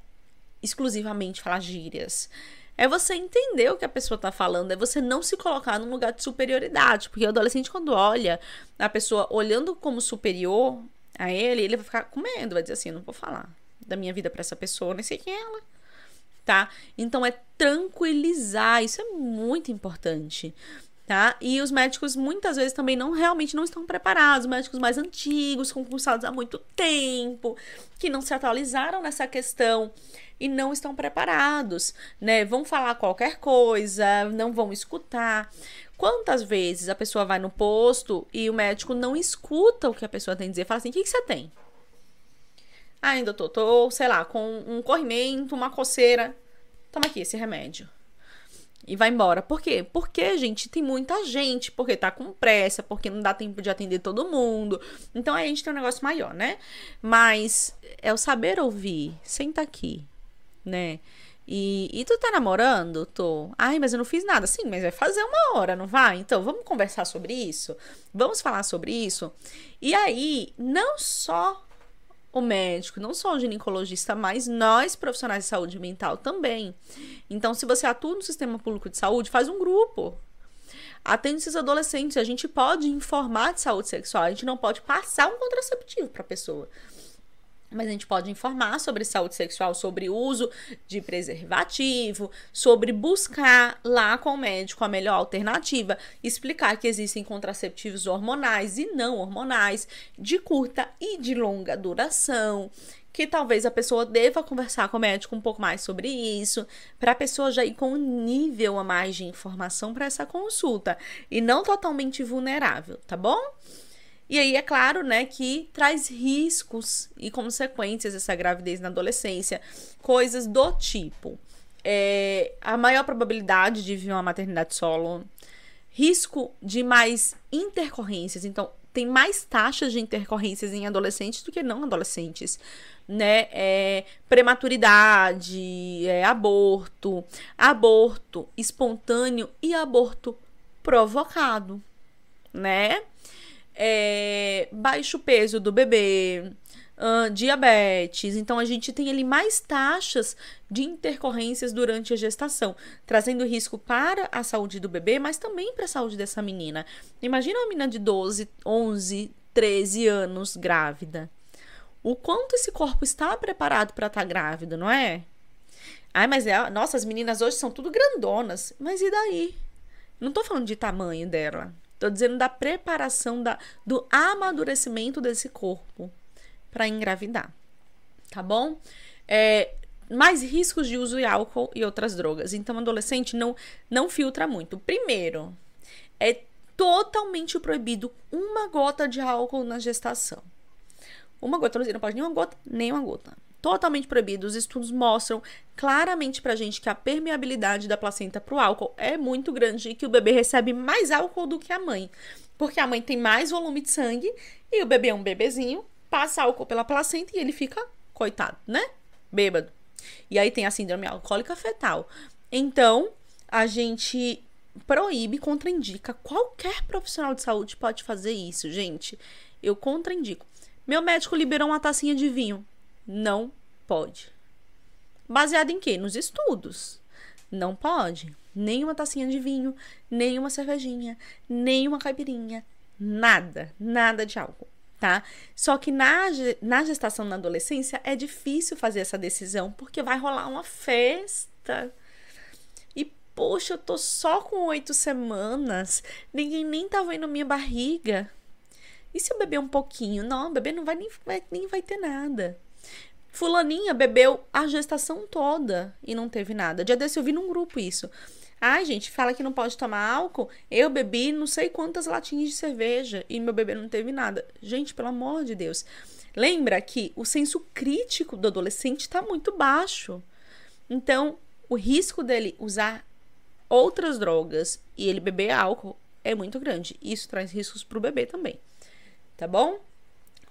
exclusivamente falar gírias. É você entender o que a pessoa está falando, é você não se colocar num lugar de superioridade. Porque o adolescente, quando olha a pessoa olhando como superior a ele, ele vai ficar com medo, vai dizer assim: não vou falar da minha vida para essa pessoa, nem sei quem é ela. Tá? Então é tranquilizar, isso é muito importante tá? E os médicos muitas vezes também não realmente não estão preparados, médicos mais antigos, concursados há muito tempo, que não se atualizaram nessa questão e não estão preparados, né? Vão falar qualquer coisa, não vão escutar. Quantas vezes a pessoa vai no posto e o médico não escuta o que a pessoa tem a dizer, fala assim: "O que, que você tem?" Ah, ainda tô, tô, sei lá, com um corrimento, uma coceira. Toma aqui esse remédio e vai embora. Por quê? Porque, gente, tem muita gente, porque tá com pressa, porque não dá tempo de atender todo mundo. Então aí a gente tem um negócio maior, né? Mas é o saber ouvir. Senta aqui, né? E, e tu tá namorando? Tô. Ai, mas eu não fiz nada. Sim, mas vai fazer uma hora, não vai? Então, vamos conversar sobre isso? Vamos falar sobre isso? E aí, não só o médico, não só o ginecologista, mas nós profissionais de saúde mental também. Então, se você atua no sistema público de saúde, faz um grupo. Atende esses adolescentes. A gente pode informar de saúde sexual, a gente não pode passar um contraceptivo para a pessoa. Mas a gente pode informar sobre saúde sexual, sobre uso de preservativo, sobre buscar lá com o médico a melhor alternativa, explicar que existem contraceptivos hormonais e não hormonais, de curta e de longa duração, que talvez a pessoa deva conversar com o médico um pouco mais sobre isso, para a pessoa já ir com um nível a mais de informação para essa consulta e não totalmente vulnerável, tá bom? E aí é claro, né, que traz riscos e consequências essa gravidez na adolescência, coisas do tipo é, a maior probabilidade de vir uma maternidade solo, risco de mais intercorrências, então tem mais taxas de intercorrências em adolescentes do que não adolescentes, né? É, prematuridade, é, aborto, aborto espontâneo e aborto provocado, né? É, baixo peso do bebê, uh, diabetes. Então, a gente tem ali mais taxas de intercorrências durante a gestação, trazendo risco para a saúde do bebê, mas também para a saúde dessa menina. Imagina uma menina de 12, 11, 13 anos grávida. O quanto esse corpo está preparado para estar tá grávido, não é? Ai, mas é, nossa, as meninas hoje são tudo grandonas. Mas e daí? Não tô falando de tamanho dela. Tô dizendo da preparação, da, do amadurecimento desse corpo para engravidar. Tá bom? É, mais riscos de uso de álcool e outras drogas. Então, adolescente não, não filtra muito. Primeiro, é totalmente proibido uma gota de álcool na gestação. Uma gota, não pode nem uma gota, nem uma gota. Totalmente proibido. Os estudos mostram claramente pra gente que a permeabilidade da placenta pro álcool é muito grande e que o bebê recebe mais álcool do que a mãe. Porque a mãe tem mais volume de sangue e o bebê é um bebezinho, passa álcool pela placenta e ele fica, coitado, né? Bêbado. E aí tem a síndrome alcoólica fetal. Então, a gente proíbe, contraindica. Qualquer profissional de saúde pode fazer isso, gente. Eu contraindico. Meu médico liberou uma tacinha de vinho. Não pode. Baseado em quê? Nos estudos. Não pode. Nem uma tacinha de vinho, nem uma cervejinha, nem uma caipirinha. Nada. Nada de álcool tá? Só que na, na gestação na adolescência é difícil fazer essa decisão, porque vai rolar uma festa. E, poxa, eu tô só com oito semanas, ninguém nem tá vendo minha barriga. E se eu beber um pouquinho? Não, o bebê não vai nem, vai, nem vai ter nada. Fulaninha bebeu a gestação toda e não teve nada. Dia desse eu vi num grupo isso. Ai, gente, fala que não pode tomar álcool. Eu bebi não sei quantas latinhas de cerveja e meu bebê não teve nada. Gente, pelo amor de Deus. Lembra que o senso crítico do adolescente está muito baixo. Então, o risco dele usar outras drogas e ele beber álcool é muito grande. Isso traz riscos para o bebê também. Tá bom?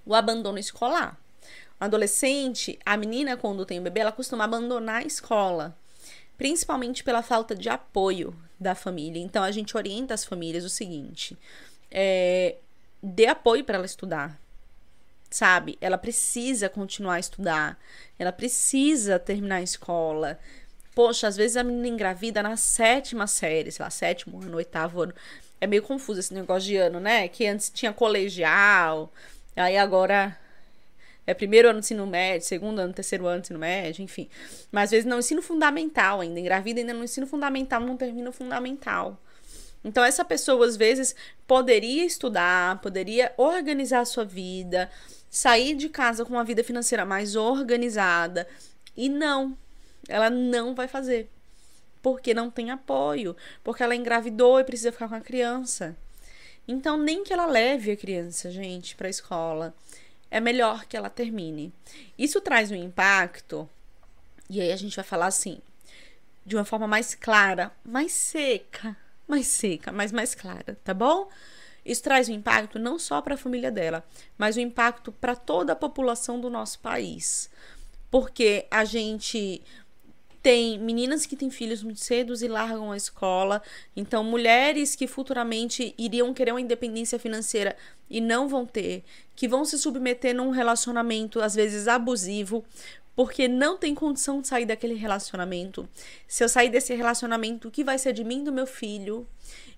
O abandono escolar. Adolescente, a menina, quando tem o bebê, ela costuma abandonar a escola principalmente pela falta de apoio da família. Então a gente orienta as famílias o seguinte: é, dê apoio para ela estudar, sabe? Ela precisa continuar a estudar, ela precisa terminar a escola. Poxa, às vezes a menina engravida na sétima série, sei lá, sétimo ano, oitavo ano. É meio confuso esse negócio de ano, né? Que antes tinha colegial, aí agora é primeiro ano do ensino médio, segundo ano, terceiro ano do ensino médio, enfim. Mas às vezes não ensino fundamental ainda, engravida ainda no ensino fundamental, não termina o fundamental. Então essa pessoa às vezes poderia estudar, poderia organizar a sua vida, sair de casa com uma vida financeira mais organizada e não, ela não vai fazer. Porque não tem apoio, porque ela engravidou e precisa ficar com a criança. Então nem que ela leve a criança, gente, para a escola é melhor que ela termine. Isso traz um impacto, e aí a gente vai falar assim, de uma forma mais clara, mais seca, mais seca, mas mais clara, tá bom? Isso traz um impacto não só para a família dela, mas um impacto para toda a população do nosso país. Porque a gente tem meninas que têm filhos muito cedo e largam a escola. Então, mulheres que futuramente iriam querer uma independência financeira e não vão ter, que vão se submeter num relacionamento às vezes abusivo, porque não tem condição de sair daquele relacionamento. Se eu sair desse relacionamento, o que vai ser de mim e do meu filho?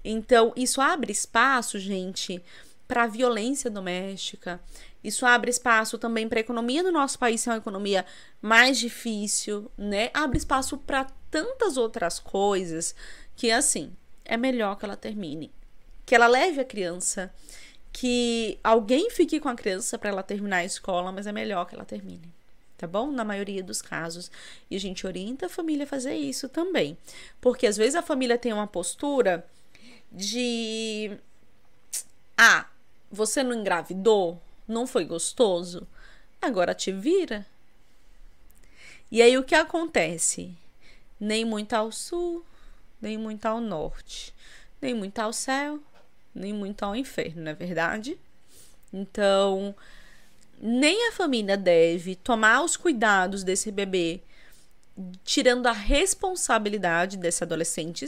Então, isso abre espaço, gente, para violência doméstica. Isso abre espaço também para a economia do nosso país ser uma economia mais difícil, né? Abre espaço para tantas outras coisas que assim, é melhor que ela termine. Que ela leve a criança, que alguém fique com a criança para ela terminar a escola, mas é melhor que ela termine. Tá bom? Na maioria dos casos. E a gente orienta a família a fazer isso também. Porque às vezes a família tem uma postura de. Ah, você não engravidou? Não foi gostoso? Agora te vira. E aí o que acontece? Nem muito ao sul, nem muito ao norte, nem muito ao céu, nem muito ao inferno, não é verdade? Então, nem a família deve tomar os cuidados desse bebê, tirando a responsabilidade desse adolescente.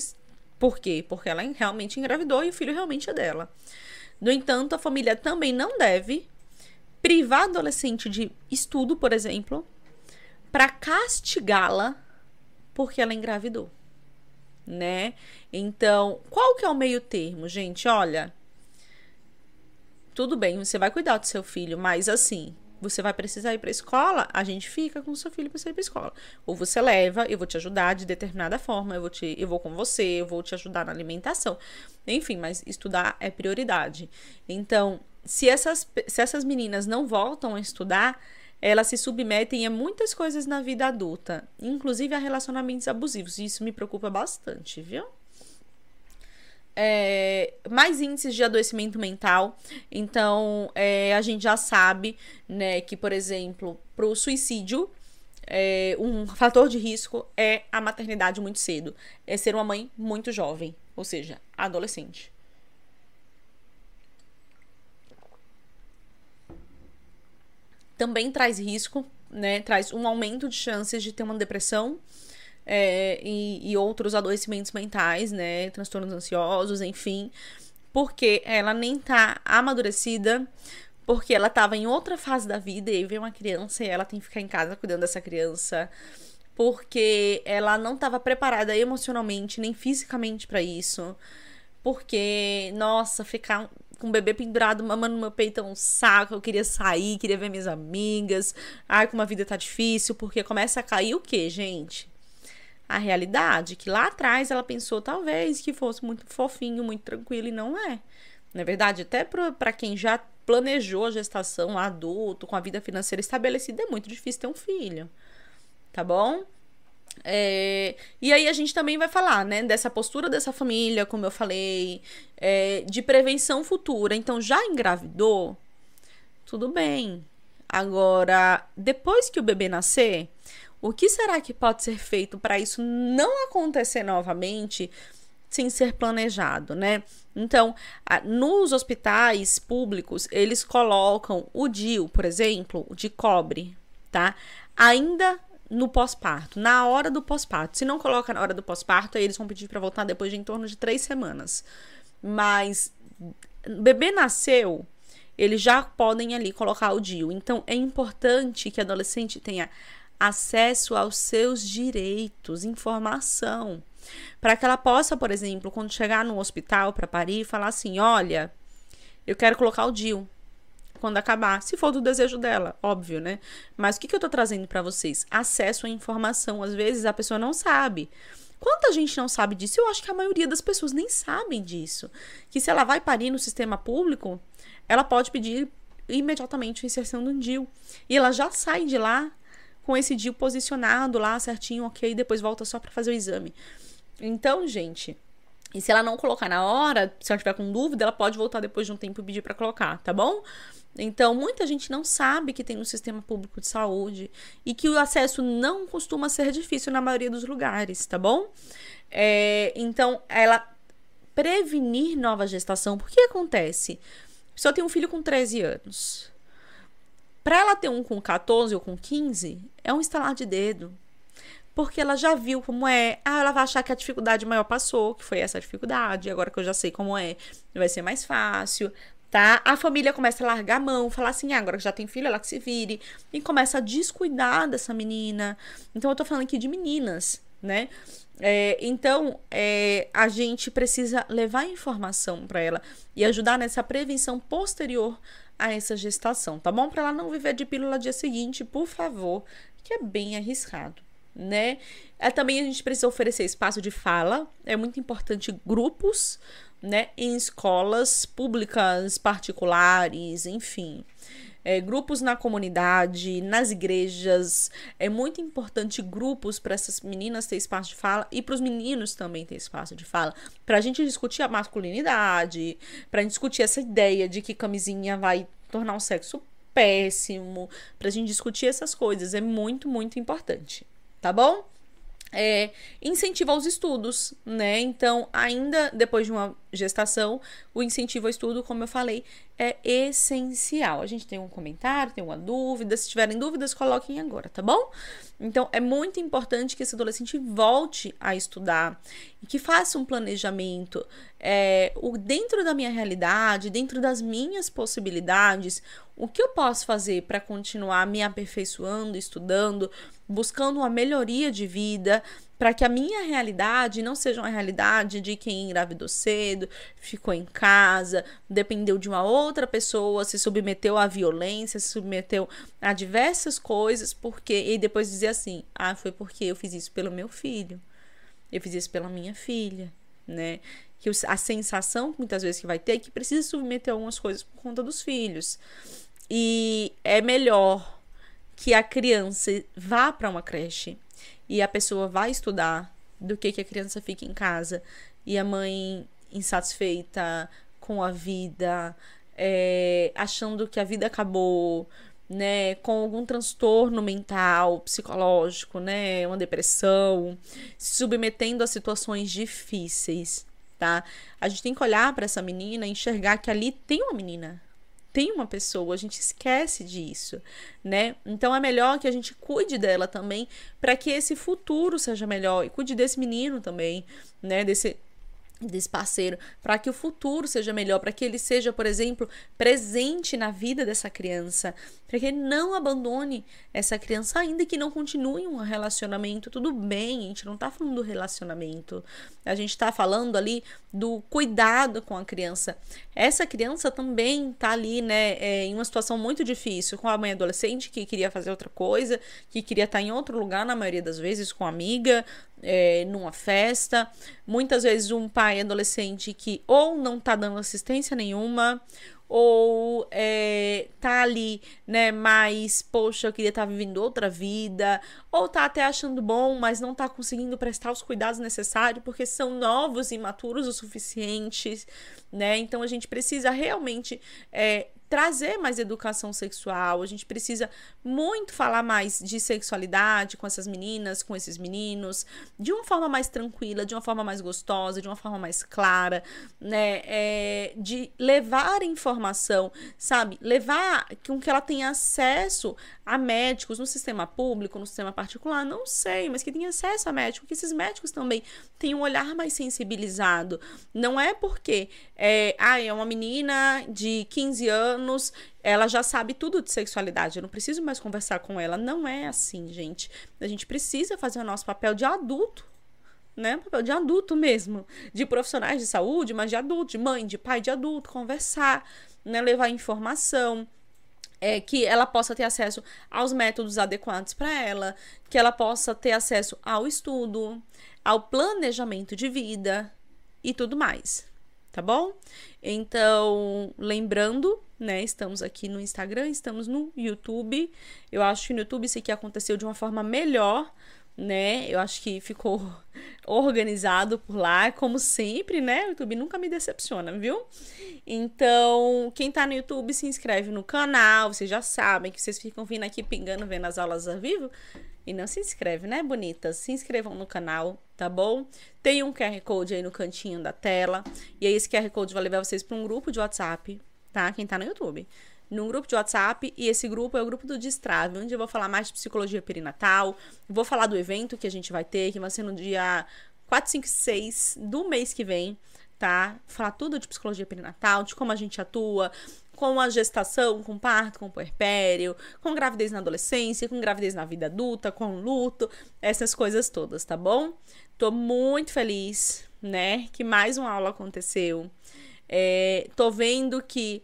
Por quê? Porque ela realmente engravidou e o filho realmente é dela. No entanto, a família também não deve privar a adolescente de estudo, por exemplo, para castigá-la porque ela engravidou, né? Então, qual que é o meio termo, gente? Olha, tudo bem, você vai cuidar do seu filho, mas assim, você vai precisar ir para a escola, a gente fica com o seu filho para ir para a escola. Ou você leva, eu vou te ajudar de determinada forma, eu vou te, eu vou com você, eu vou te ajudar na alimentação. Enfim, mas estudar é prioridade. Então, se essas, se essas meninas não voltam a estudar, elas se submetem a muitas coisas na vida adulta, inclusive a relacionamentos abusivos. E isso me preocupa bastante, viu? é, mais índices de adoecimento mental. Então, é, a gente já sabe, né, que, por exemplo, para o suicídio, é, um fator de risco é a maternidade muito cedo, é ser uma mãe muito jovem, ou seja, adolescente. Também traz risco, né? Traz um aumento de chances de ter uma depressão é, e, e outros adoecimentos mentais, né? Transtornos ansiosos, enfim. Porque ela nem tá amadurecida, porque ela tava em outra fase da vida e veio uma criança e ela tem que ficar em casa cuidando dessa criança. Porque ela não estava preparada emocionalmente nem fisicamente para isso. Porque, nossa, ficar com o bebê pendurado, mamando no meu peito é um saco. Eu queria sair, queria ver minhas amigas. Ai, como a vida tá difícil. Porque começa a cair o quê, gente? a realidade, que lá atrás ela pensou talvez que fosse muito fofinho, muito tranquilo e não é. Na é verdade, até para quem já planejou a gestação adulto, com a vida financeira estabelecida, é muito difícil ter um filho. Tá bom? É, e aí a gente também vai falar, né, dessa postura dessa família, como eu falei, é, de prevenção futura. Então, já engravidou? Tudo bem. Agora, depois que o bebê nascer, o que será que pode ser feito para isso não acontecer novamente sem ser planejado, né? Então, nos hospitais públicos, eles colocam o DIU, por exemplo, de cobre, tá? Ainda no pós-parto, na hora do pós-parto. Se não coloca na hora do pós-parto, aí eles vão pedir para voltar depois de em torno de três semanas. Mas bebê nasceu, eles já podem ali colocar o DIU. Então, é importante que adolescente tenha acesso aos seus direitos, informação, para que ela possa, por exemplo, quando chegar no hospital para parir, falar assim: olha, eu quero colocar o DIL quando acabar, se for do desejo dela, óbvio, né? Mas o que, que eu tô trazendo para vocês? Acesso à informação. Às vezes a pessoa não sabe. Quanta gente não sabe disso? Eu acho que a maioria das pessoas nem sabem disso. Que se ela vai parir no sistema público, ela pode pedir imediatamente a inserção do DIL. E ela já sai de lá com esse DIU posicionado lá certinho, ok, depois volta só para fazer o exame. Então, gente, e se ela não colocar na hora, se ela tiver com dúvida, ela pode voltar depois de um tempo e pedir para colocar, tá bom? Então, muita gente não sabe que tem um sistema público de saúde e que o acesso não costuma ser difícil na maioria dos lugares, tá bom? É, então, ela prevenir nova gestação, por que acontece? A pessoa tem um filho com 13 anos. Para ela ter um com 14 ou com 15, é um estalar de dedo. Porque ela já viu como é. Ah, ela vai achar que a dificuldade maior passou, que foi essa dificuldade. Agora que eu já sei como é, vai ser mais fácil, tá? A família começa a largar a mão, falar assim: ah, agora que já tem filho, ela que se vire. E começa a descuidar dessa menina. Então, eu tô falando aqui de meninas, né? É, então, é, a gente precisa levar informação para ela e ajudar nessa prevenção posterior a essa gestação, tá bom? Para ela não viver de pílula dia seguinte, por favor, que é bem arriscado, né? É, também a gente precisa oferecer espaço de fala, é muito importante grupos, né, em escolas públicas, particulares, enfim é, grupos na comunidade, nas igrejas. É muito importante grupos para essas meninas ter espaço de fala e para os meninos também ter espaço de fala. Para a gente discutir a masculinidade, para discutir essa ideia de que camisinha vai tornar um sexo péssimo, para a gente discutir essas coisas. É muito, muito importante. Tá bom? é, incentiva aos estudos, né? Então, ainda depois de uma gestação, o incentivo ao estudo, como eu falei, é essencial. A gente tem um comentário, tem uma dúvida. Se tiverem dúvidas, coloquem agora, tá bom? Então, é muito importante que esse adolescente volte a estudar e que faça um planejamento é, o, dentro da minha realidade, dentro das minhas possibilidades, o que eu posso fazer para continuar me aperfeiçoando, estudando, buscando uma melhoria de vida, para que a minha realidade não seja uma realidade de quem engravidou cedo, ficou em casa, dependeu de uma outra pessoa, se submeteu à violência, se submeteu a diversas coisas, porque e depois dizer assim: "Ah, foi porque eu fiz isso pelo meu filho. Eu fiz isso pela minha filha", né? Que a sensação muitas vezes que vai ter é que precisa submeter algumas coisas por conta dos filhos. E é melhor que a criança vá para uma creche e a pessoa vai estudar do que que a criança fica em casa e a mãe insatisfeita com a vida, é, achando que a vida acabou, né, com algum transtorno mental, psicológico, né, uma depressão, se submetendo a situações difíceis, tá? A gente tem que olhar para essa menina e enxergar que ali tem uma menina, tem uma pessoa, a gente esquece disso, né? Então é melhor que a gente cuide dela também, para que esse futuro seja melhor e cuide desse menino também, né? Desse desse parceiro, para que o futuro seja melhor, para que ele seja, por exemplo, presente na vida dessa criança, para que ele não abandone essa criança, ainda que não continue um relacionamento, tudo bem, a gente não tá falando do relacionamento, a gente tá falando ali do cuidado com a criança. Essa criança também tá ali, né, é, em uma situação muito difícil, com a mãe adolescente que queria fazer outra coisa, que queria estar em outro lugar, na maioria das vezes, com amiga, é, numa festa. Muitas vezes um pai adolescente que ou não tá dando assistência nenhuma, ou é, tá ali, né, mas, poxa, eu queria estar tá vivendo outra vida, ou tá até achando bom, mas não tá conseguindo prestar os cuidados necessários porque são novos e imaturos o suficientes, né? Então a gente precisa realmente é, trazer mais educação sexual, a gente precisa muito falar mais de sexualidade com essas meninas, com esses meninos, de uma forma mais tranquila, de uma forma mais gostosa, de uma forma mais clara, né? É, de levar informação, sabe? Levar com que ela tenha acesso a médicos no sistema público, no sistema particular, não sei, mas que tenha acesso a médicos, que esses médicos também tenham um olhar mais sensibilizado. Não é porque é, ah, é uma menina de 15 anos, ela já sabe tudo de sexualidade, eu não preciso mais conversar com ela. Não é assim, gente. A gente precisa fazer o nosso papel de adulto né? Papel de adulto mesmo, de profissionais de saúde, mas de adulto, de mãe, de pai, de adulto, conversar, né? Levar informação, é, que ela possa ter acesso aos métodos adequados para ela, que ela possa ter acesso ao estudo, ao planejamento de vida e tudo mais, tá bom? Então, lembrando, né, estamos aqui no Instagram, estamos no YouTube. Eu acho que no YouTube isso aqui aconteceu de uma forma melhor, né? Eu acho que ficou organizado por lá, como sempre, né? O YouTube nunca me decepciona, viu? Então, quem tá no YouTube se inscreve no canal, vocês já sabem que vocês ficam vindo aqui pingando vendo as aulas ao vivo e não se inscreve, né, bonitas? Se inscrevam no canal, tá bom? Tem um QR Code aí no cantinho da tela, e aí esse QR Code vai levar vocês para um grupo de WhatsApp, tá? Quem tá no YouTube num grupo de WhatsApp e esse grupo é o grupo do Destrave, onde eu vou falar mais de psicologia perinatal, vou falar do evento que a gente vai ter, que vai ser no dia 4, 5 6 do mês que vem, tá? Falar tudo de psicologia perinatal, de como a gente atua, com a gestação, com parto, com puerpério, com gravidez na adolescência, com gravidez na vida adulta, com luto, essas coisas todas, tá bom? Tô muito feliz, né, que mais uma aula aconteceu. É, tô vendo que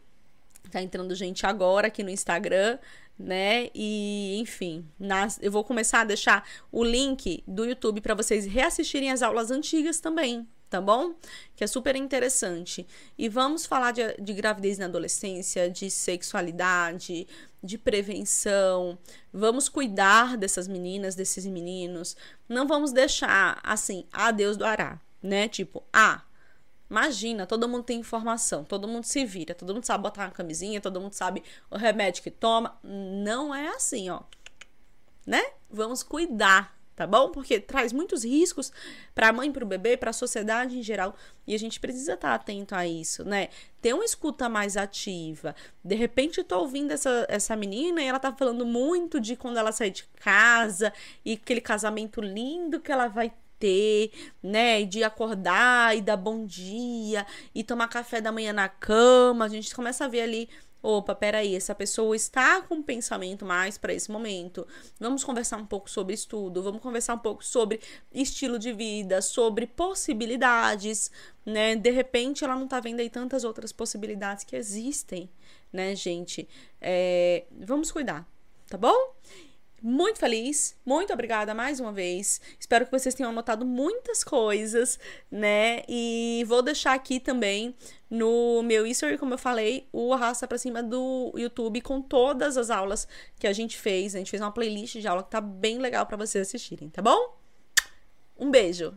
Tá entrando gente agora aqui no Instagram, né? E, enfim, nas, eu vou começar a deixar o link do YouTube para vocês reassistirem as aulas antigas também, tá bom? Que é super interessante. E vamos falar de, de gravidez na adolescência, de sexualidade, de prevenção. Vamos cuidar dessas meninas, desses meninos. Não vamos deixar assim, a Deus do Ará, né? Tipo, ah, Imagina, todo mundo tem informação, todo mundo se vira, todo mundo sabe botar uma camisinha, todo mundo sabe o remédio que toma. Não é assim, ó. Né? Vamos cuidar, tá bom? Porque traz muitos riscos para a mãe, para o bebê, para a sociedade em geral, e a gente precisa estar tá atento a isso, né? Ter uma escuta mais ativa. De repente eu tô ouvindo essa, essa menina e ela tá falando muito de quando ela sair de casa e aquele casamento lindo que ela vai ter, né? De acordar e dar bom dia e tomar café da manhã na cama. A gente começa a ver ali opa, peraí, essa pessoa está com um pensamento mais para esse momento. Vamos conversar um pouco sobre estudo, vamos conversar um pouco sobre estilo de vida, sobre possibilidades, né? De repente ela não tá vendo aí tantas outras possibilidades que existem, né, gente? É, vamos cuidar, tá bom? Muito feliz. Muito obrigada mais uma vez. Espero que vocês tenham anotado muitas coisas, né? E vou deixar aqui também no meu history, como eu falei, o arrasta para cima do YouTube com todas as aulas que a gente fez. A gente fez uma playlist de aula que tá bem legal para vocês assistirem, tá bom? Um beijo.